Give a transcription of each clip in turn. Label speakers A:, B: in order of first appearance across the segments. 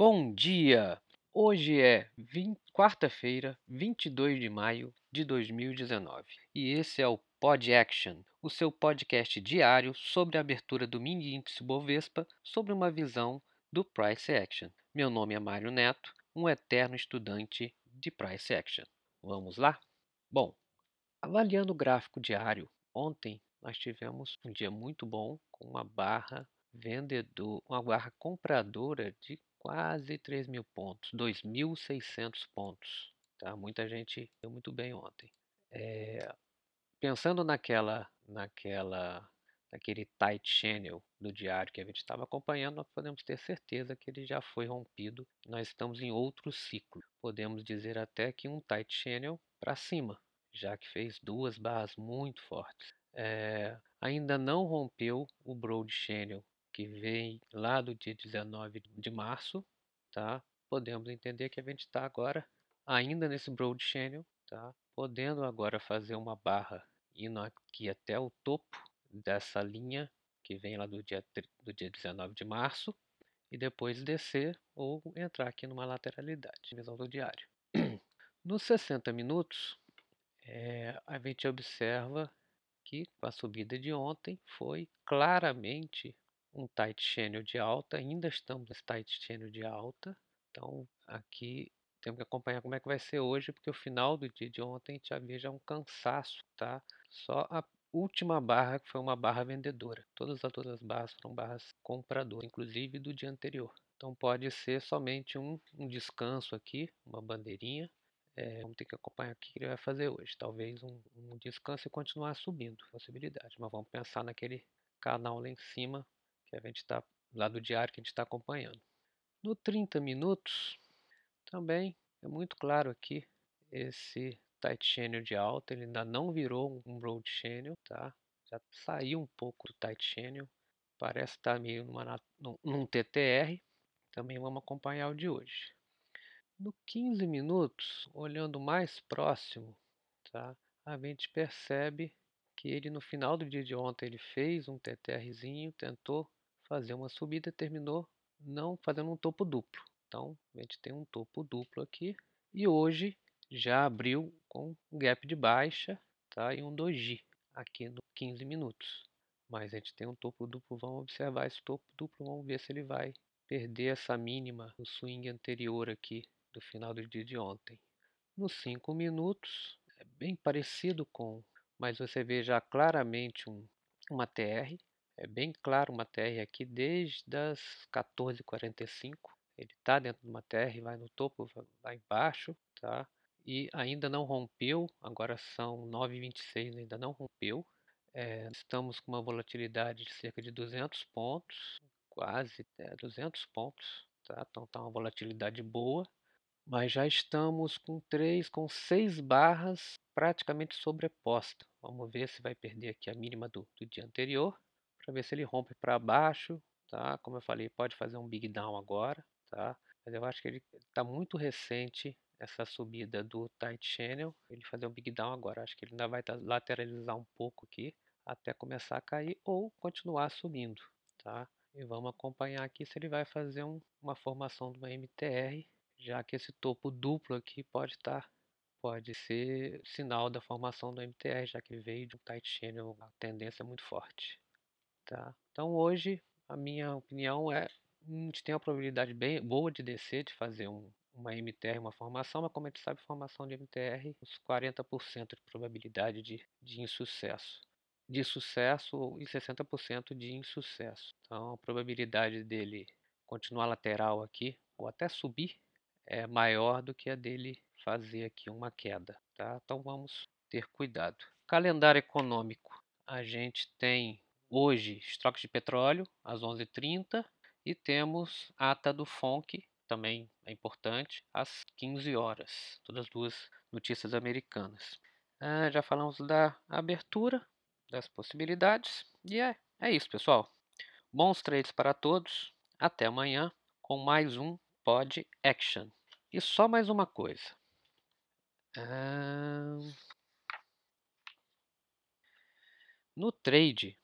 A: Bom dia! Hoje é quarta-feira, 22 de maio de 2019 e esse é o Pod Action, o seu podcast diário sobre a abertura do mini índice Bovespa sobre uma visão do Price Action. Meu nome é Mário Neto, um eterno estudante de Price Action. Vamos lá? Bom, avaliando o gráfico diário, ontem nós tivemos um dia muito bom com uma barra vendedor, uma barra compradora de quase 3 mil pontos, 2.600 pontos. Tá? Muita gente deu muito bem ontem. É, pensando naquela, naquela, naquele tight channel do diário que a gente estava acompanhando, nós podemos ter certeza que ele já foi rompido. Nós estamos em outro ciclo. Podemos dizer até que um tight channel para cima, já que fez duas barras muito fortes. É, ainda não rompeu o Broad Channel que vem lá do dia 19 de março, tá? Podemos entender que a gente está agora ainda nesse Broad Channel, tá? Podendo agora fazer uma barra indo aqui até o topo dessa linha que vem lá do dia, do dia 19 de março e depois descer ou entrar aqui numa lateralidade, visão do diário. Nos 60 minutos, é, a gente observa que a subida de ontem foi claramente um tight channel de alta, ainda estamos nesse tight channel de alta, então aqui temos que acompanhar como é que vai ser hoje, porque o final do dia de ontem já veja um cansaço, tá? Só a última barra que foi uma barra vendedora, todas as outras barras foram barras compradoras, inclusive do dia anterior. Então pode ser somente um, um descanso aqui, uma bandeirinha, é, vamos ter que acompanhar o que ele vai fazer hoje. Talvez um, um descanso e continuar subindo, possibilidade. Mas vamos pensar naquele canal lá em cima que a gente está lá do diário que a gente está acompanhando. No 30 minutos, também é muito claro aqui esse tight channel de alta, ele ainda não virou um broad channel, tá? Já saiu um pouco do tight channel, parece estar tá meio numa, num, num TTR. Também vamos acompanhar o de hoje. No 15 minutos, olhando mais próximo, tá? A gente percebe que ele no final do dia de ontem ele fez um TTRzinho, tentou fazer uma subida, terminou não fazendo um topo duplo. Então, a gente tem um topo duplo aqui. E hoje já abriu com um gap de baixa tá? e um doji aqui no 15 minutos. Mas a gente tem um topo duplo, vamos observar esse topo duplo, vamos ver se ele vai perder essa mínima no swing anterior aqui do final do dia de ontem. Nos 5 minutos, é bem parecido com, mas você vê já claramente um, uma TR, é bem claro uma TR aqui desde as 14h45. Ele está dentro de uma TR, vai no topo, vai embaixo, tá? E ainda não rompeu, agora são 9h26, ainda não rompeu. É, estamos com uma volatilidade de cerca de 200 pontos, quase é, 200 pontos, tá? Então está uma volatilidade boa, mas já estamos com três, com seis barras praticamente sobrepostas. Vamos ver se vai perder aqui a mínima do, do dia anterior para ver se ele rompe para baixo, tá? Como eu falei, pode fazer um big down agora, tá? Mas eu acho que ele está muito recente essa subida do tight channel, ele fazer um big down agora. Acho que ele ainda vai lateralizar um pouco aqui até começar a cair ou continuar subindo, tá? E vamos acompanhar aqui se ele vai fazer um, uma formação de uma MTR, já que esse topo duplo aqui pode estar pode ser sinal da formação do MTR, já que veio de um tight channel, a tendência é muito forte. Tá? Então hoje a minha opinião é a gente tem uma probabilidade bem boa de descer, de fazer um, uma MTR, uma formação, mas como a gente sabe, formação de MTR, uns 40% de probabilidade de, de insucesso. De sucesso e 60% de insucesso. Então a probabilidade dele continuar lateral aqui, ou até subir, é maior do que a dele fazer aqui uma queda. Tá? Então vamos ter cuidado. Calendário econômico. A gente tem Hoje, estoque de petróleo às 11h30 e temos ata do FONC, também é importante, às 15 horas. Todas as duas notícias americanas. Ah, já falamos da abertura, das possibilidades. E é, é isso, pessoal. Bons trades para todos. Até amanhã com mais um Pod Action. E só mais uma coisa. Ah, no trade,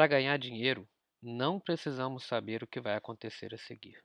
A: para ganhar dinheiro, não precisamos saber o que vai acontecer a seguir.